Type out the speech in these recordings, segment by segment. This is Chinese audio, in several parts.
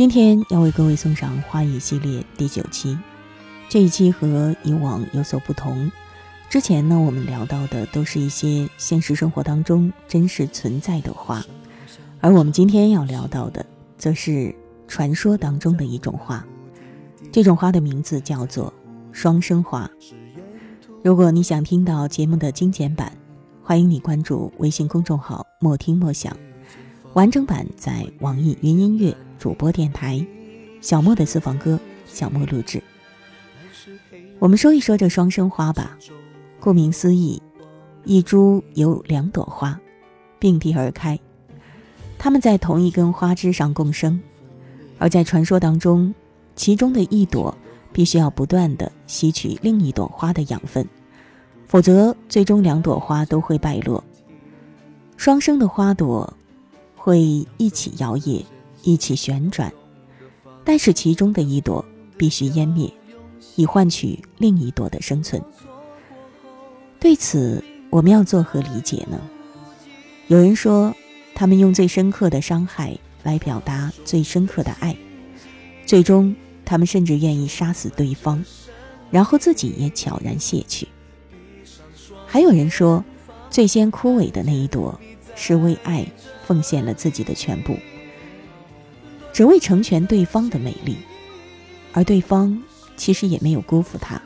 今天要为各位送上花语系列第九期，这一期和以往有所不同。之前呢，我们聊到的都是一些现实生活当中真实存在的花，而我们今天要聊到的，则是传说当中的一种花。这种花的名字叫做双生花。如果你想听到节目的精简版，欢迎你关注微信公众号“莫听莫想”，完整版在网易云音乐。主播电台，小莫的私房歌，小莫录制。我们说一说这双生花吧。顾名思义，一株有两朵花，并蒂而开，它们在同一根花枝上共生。而在传说当中，其中的一朵必须要不断的吸取另一朵花的养分，否则最终两朵花都会败落。双生的花朵会一起摇曳。一起旋转，但是其中的一朵必须湮灭，以换取另一朵的生存。对此，我们要作何理解呢？有人说，他们用最深刻的伤害来表达最深刻的爱，最终他们甚至愿意杀死对方，然后自己也悄然卸去。还有人说，最先枯萎的那一朵，是为爱奉献了自己的全部。只为成全对方的美丽，而对方其实也没有辜负他，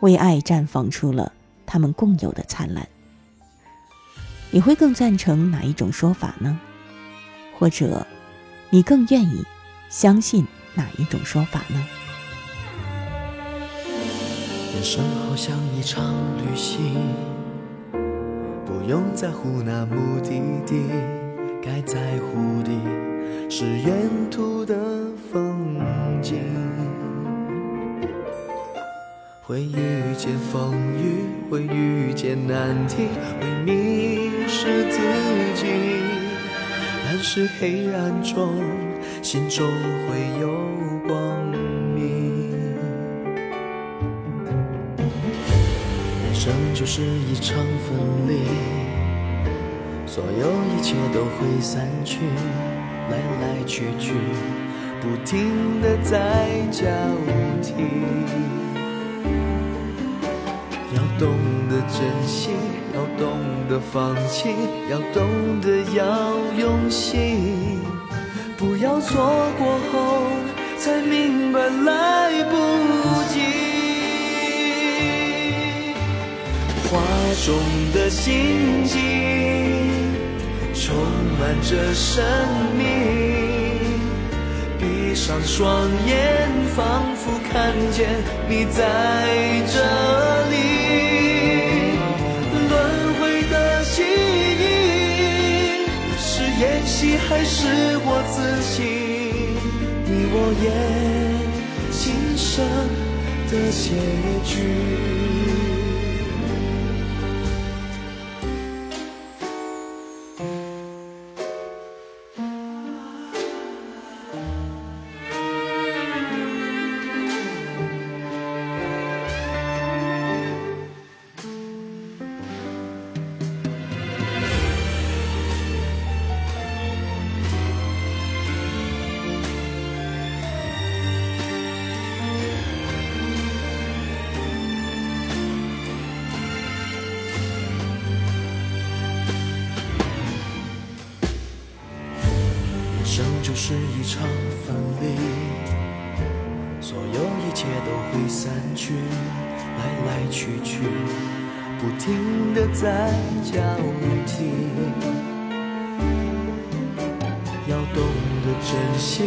为爱绽放出了他们共有的灿烂。你会更赞成哪一种说法呢？或者，你更愿意相信哪一种说法呢？人生好像一场旅行，不用在乎那目的地，该在乎的。是沿途的风景，会遇见风雨，会遇见难题，会迷失自己。但是黑暗中，心中会有光明。人生就是一场分离，所有一切都会散去。来来去去，不停的在交替。要懂得珍惜，要懂得放弃，要懂得要用心。不要错过后才明白来不及。画中的心境。充满着生命，闭上双眼，仿佛看见你在这里。轮回的记忆，是演戏还是我自己？你我演今生的结局。得珍惜，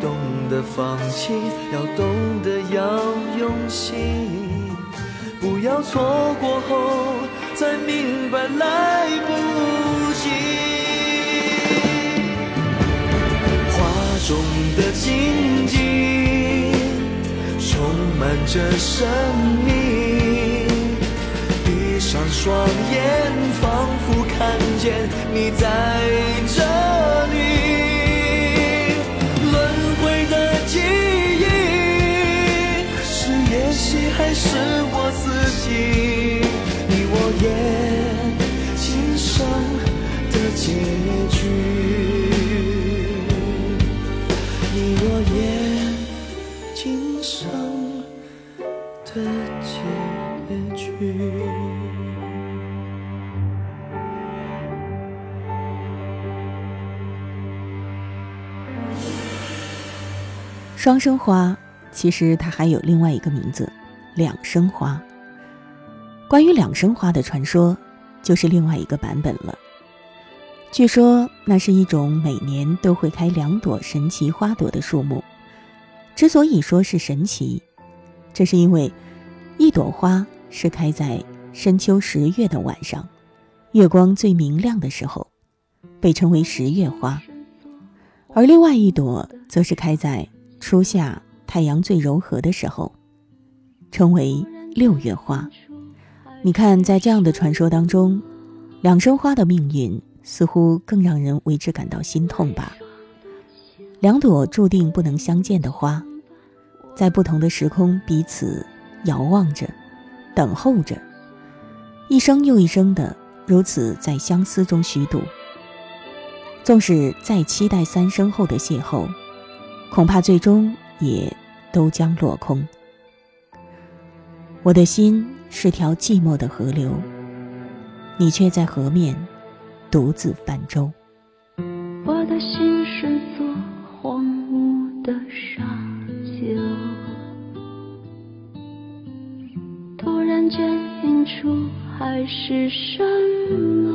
懂得放弃，要懂得要用心，不要错过后才明白来不及。画中的荆棘。着生命。闭上双眼，仿佛看见你在这里。双生花，其实它还有另外一个名字——两生花。关于两生花的传说，就是另外一个版本了。据说那是一种每年都会开两朵神奇花朵的树木。之所以说是神奇，这是因为一朵花是开在深秋十月的晚上，月光最明亮的时候，被称为十月花；而另外一朵则是开在初夏太阳最柔和的时候，称为六月花。你看，在这样的传说当中，两生花的命运似乎更让人为之感到心痛吧。两朵注定不能相见的花，在不同的时空彼此遥望着，等候着，一生又一生的如此在相思中虚度。纵使再期待三生后的邂逅，恐怕最终也都将落空。我的心是条寂寞的河流，你却在河面独自泛舟。我的心是座荒芜的沙丘，突然间映出海市蜃楼。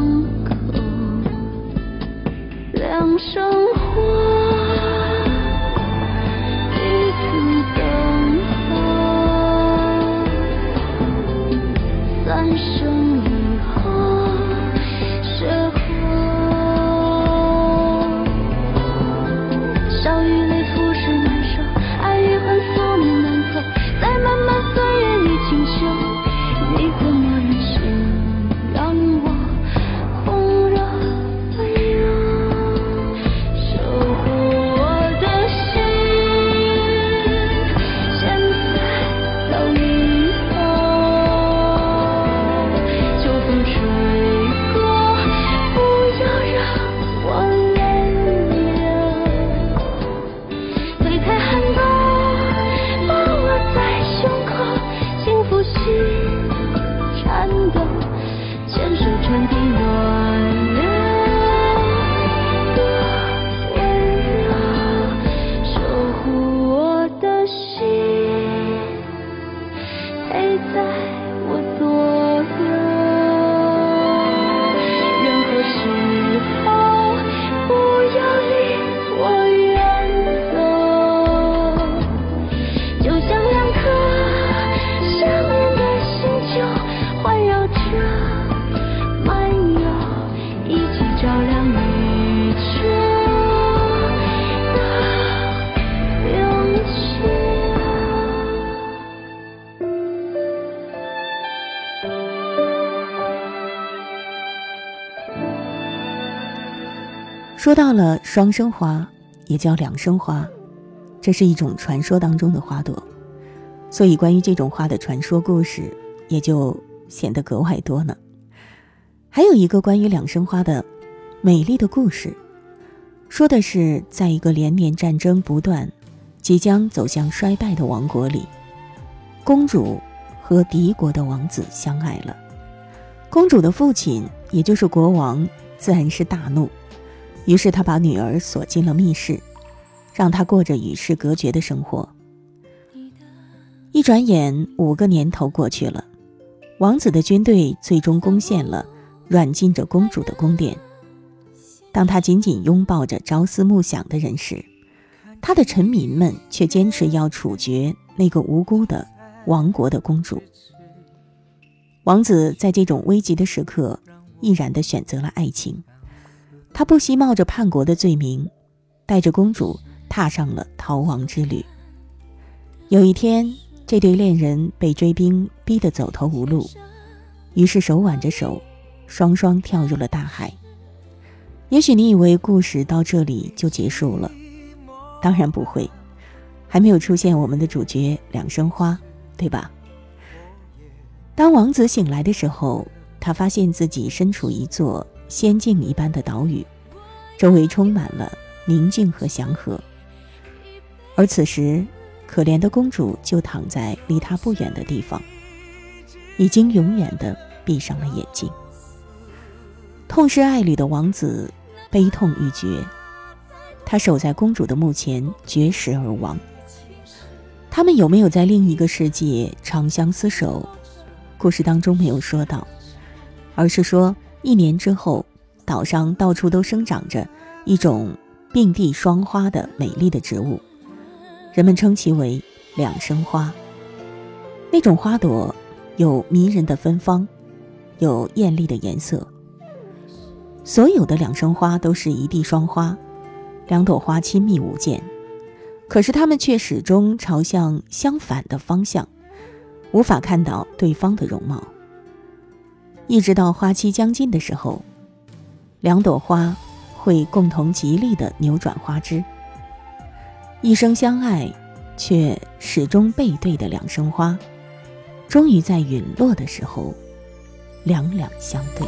伤口。两手心颤抖，牵手成。说到了双生花，也叫两生花，这是一种传说当中的花朵，所以关于这种花的传说故事也就显得格外多呢。还有一个关于两生花的美丽的故事，说的是在一个连年战争不断、即将走向衰败的王国里，公主和敌国的王子相爱了。公主的父亲，也就是国王，自然是大怒。于是他把女儿锁进了密室，让她过着与世隔绝的生活。一转眼，五个年头过去了，王子的军队最终攻陷了软禁着公主的宫殿。当他紧紧拥抱着朝思暮想的人时，他的臣民们却坚持要处决那个无辜的亡国的公主。王子在这种危急的时刻，毅然地选择了爱情。他不惜冒着叛国的罪名，带着公主踏上了逃亡之旅。有一天，这对恋人被追兵逼得走投无路，于是手挽着手，双双跳入了大海。也许你以为故事到这里就结束了，当然不会，还没有出现我们的主角两生花，对吧？当王子醒来的时候，他发现自己身处一座。仙境一般的岛屿，周围充满了宁静和祥和。而此时，可怜的公主就躺在离他不远的地方，已经永远的闭上了眼睛。痛失爱侣的王子悲痛欲绝，他守在公主的墓前绝食而亡。他们有没有在另一个世界长相厮守？故事当中没有说到，而是说。一年之后，岛上到处都生长着一种并蒂双花的美丽的植物，人们称其为两生花。那种花朵有迷人的芬芳，有艳丽的颜色。所有的两生花都是一地双花，两朵花亲密无间，可是它们却始终朝向相反的方向，无法看到对方的容貌。一直到花期将近的时候，两朵花会共同极力的扭转花枝。一生相爱，却始终背对的两生花，终于在陨落的时候，两两相对。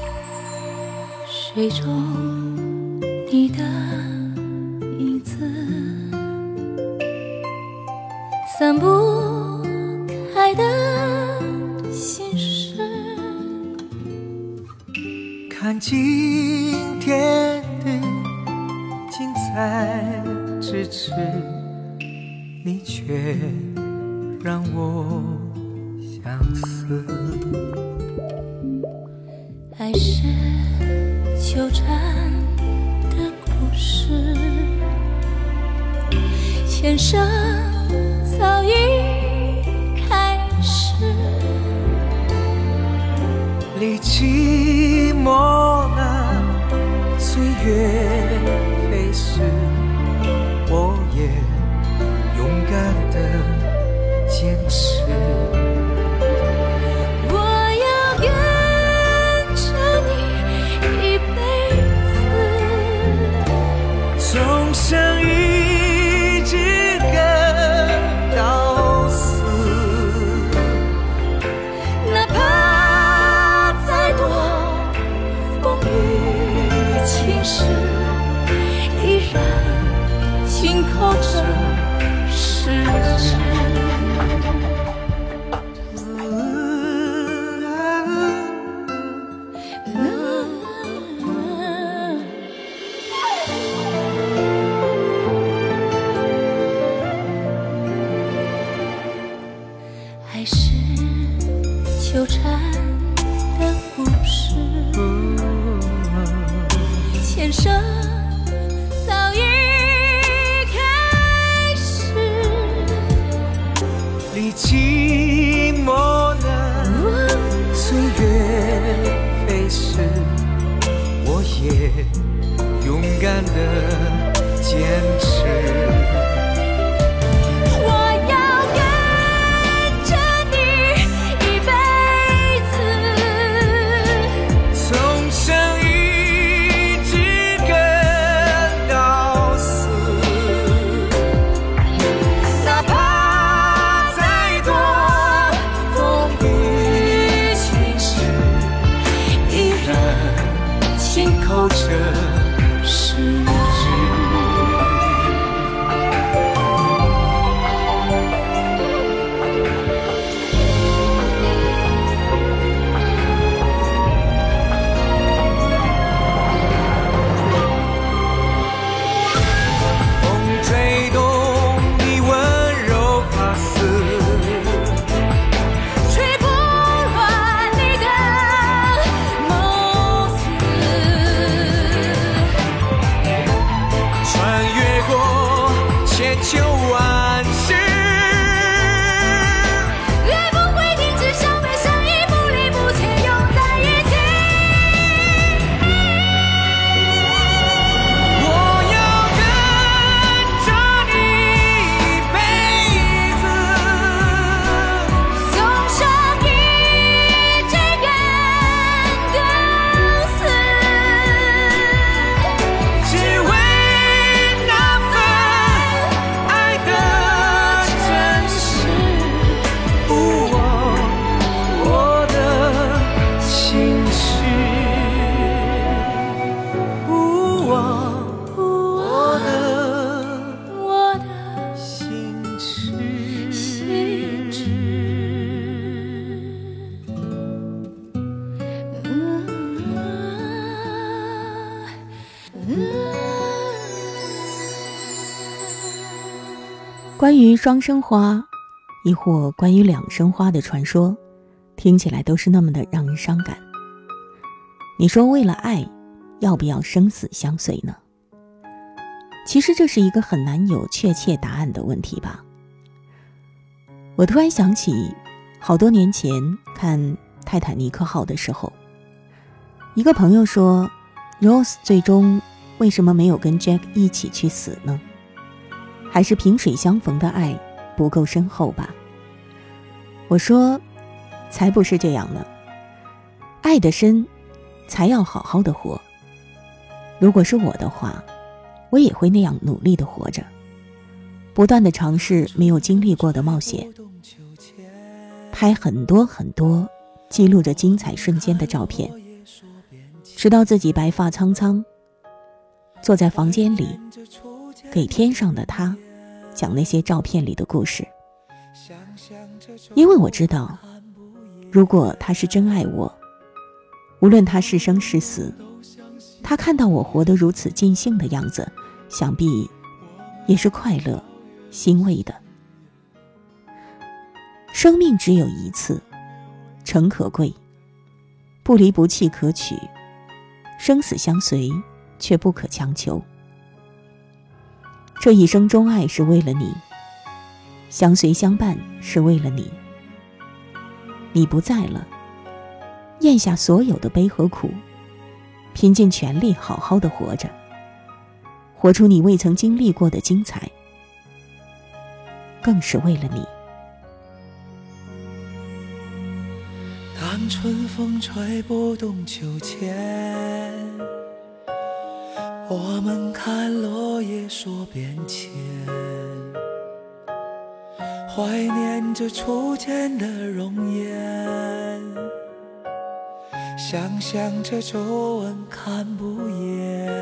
水中你的影子，散不开的心。看今天的精彩咫尺，你却让我相思。爱是纠缠的故事，前生早已开始。离寂关于双生花，亦或关于两生花的传说，听起来都是那么的让人伤感。你说为了爱，要不要生死相随呢？其实这是一个很难有确切答案的问题吧。我突然想起，好多年前看泰坦尼克号的时候，一个朋友说，Rose 最终为什么没有跟 Jack 一起去死呢？还是萍水相逢的爱不够深厚吧？我说，才不是这样呢。爱得深，才要好好的活。如果是我的话，我也会那样努力的活着，不断的尝试没有经历过的冒险，拍很多很多记录着精彩瞬间的照片，直到自己白发苍苍，坐在房间里。给天上的他讲那些照片里的故事，因为我知道，如果他是真爱我，无论他是生是死，他看到我活得如此尽兴的样子，想必也是快乐、欣慰的。生命只有一次，诚可贵，不离不弃可取，生死相随却不可强求。这一生钟爱是为了你，相随相伴是为了你。你不在了，咽下所有的悲和苦，拼尽全力好好的活着，活出你未曾经历过的精彩，更是为了你。当春风吹不动秋千，我们看落叶说变迁，怀念着初见的容颜，想象着皱纹看不厌。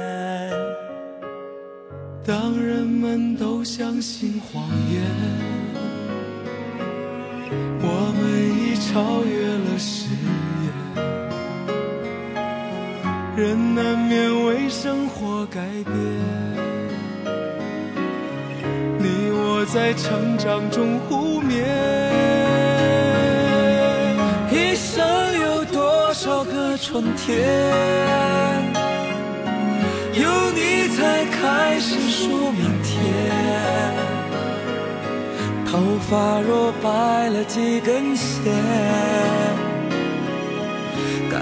当人们都相信谎言，我们已超越了誓言，人难免生活改变。你我在成长中互勉，一生有多少个春天？有你才开始数明天。头发若白了几根线，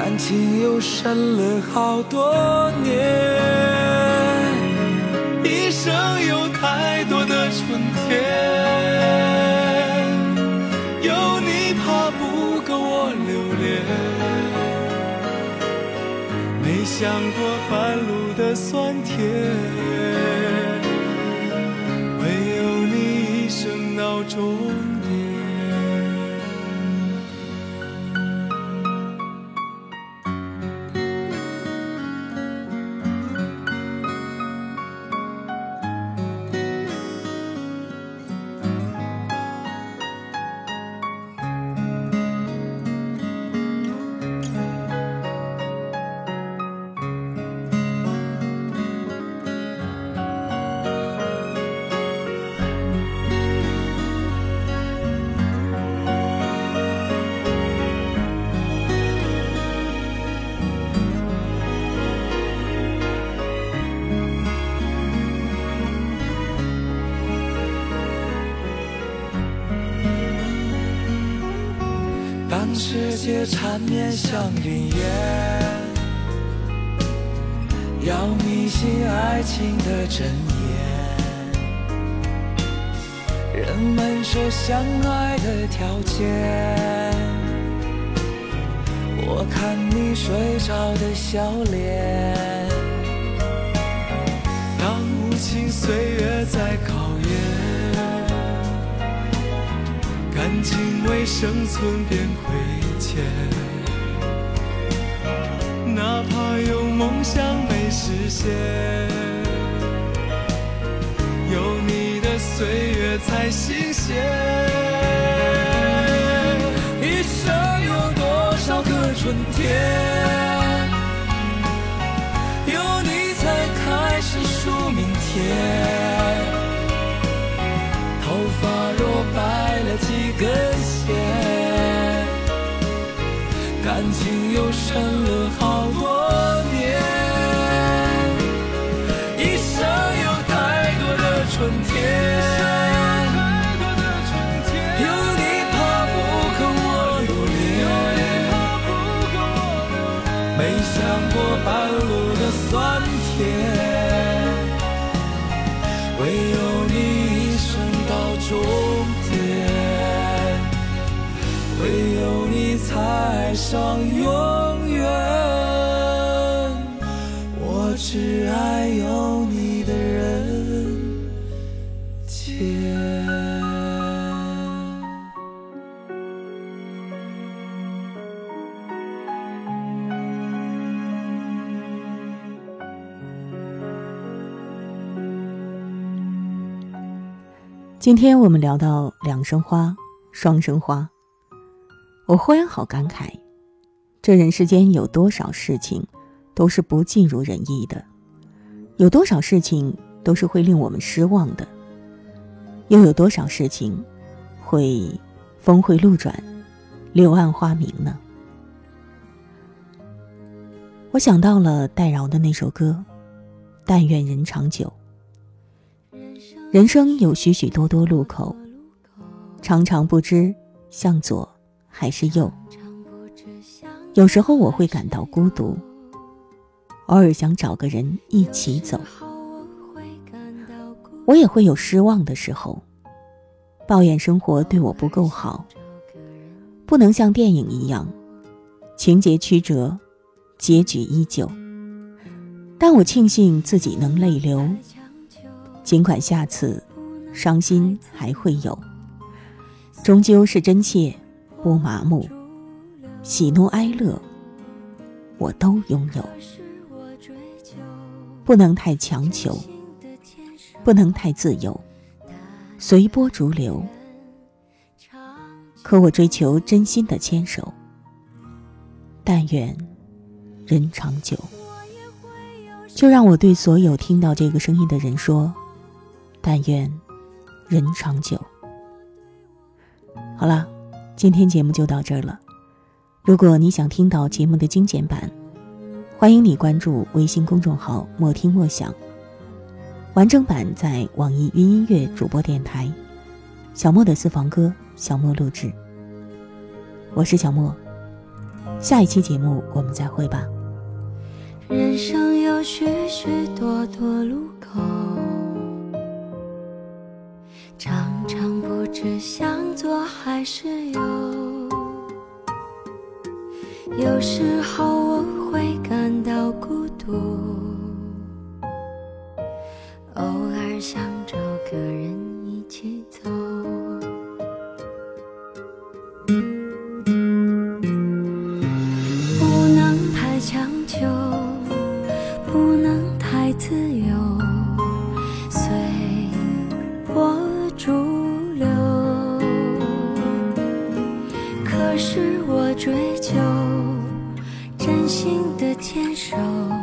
感情又深了好多年。一生有太多的春天，有你怕不够我留恋，没想过半路的酸甜，缠绵像云烟，要迷信爱情的真言。人们说相爱的条件，我看你睡着的笑脸。当无情岁月在考验。感情为生存变亏切，哪怕有梦想没实现，有你的岁月才新鲜。一生有多少个春天，有你才开始数明天。头发若白了几根情又伤了上永远。我只爱有你的人间。今天我们聊到两生花，双生花。我忽然好感慨，这人世间有多少事情都是不尽如人意的，有多少事情都是会令我们失望的，又有多少事情会峰回路转，柳暗花明呢？我想到了戴娆的那首歌《但愿人长久》。人生有许许多多路口，常常不知向左还是右。有时候我会感到孤独，偶尔想找个人一起走。我也会有失望的时候，抱怨生活对我不够好，不能像电影一样，情节曲折，结局依旧。但我庆幸自己能泪流。尽管下次伤心还会有，终究是真切，不麻木，喜怒哀乐我都拥有。不能太强求，不能太自由，随波逐流。可我追求真心的牵手，但愿人长久。就让我对所有听到这个声音的人说。但愿人长久。好了，今天节目就到这儿了。如果你想听到节目的精简版，欢迎你关注微信公众号“莫听莫想”，完整版在网易云音乐主播电台。小莫的私房歌，小莫录制。我是小莫，下一期节目我们再会吧。人生有许许多多路口。常常不知向左还是右，有时候我会感到孤独，偶尔想一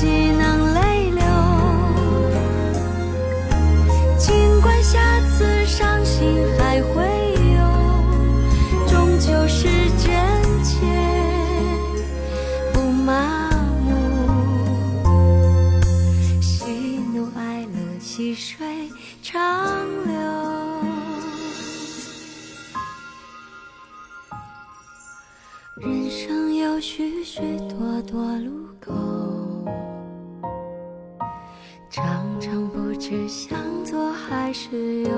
自己能泪流。尽管下次伤心还会有，终究是真切，不麻木。喜怒哀乐，细水长流。人生有许许多多路只有，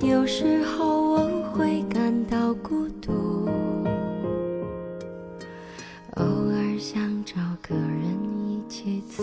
有时候我会感到孤独，偶尔想找个人一起走。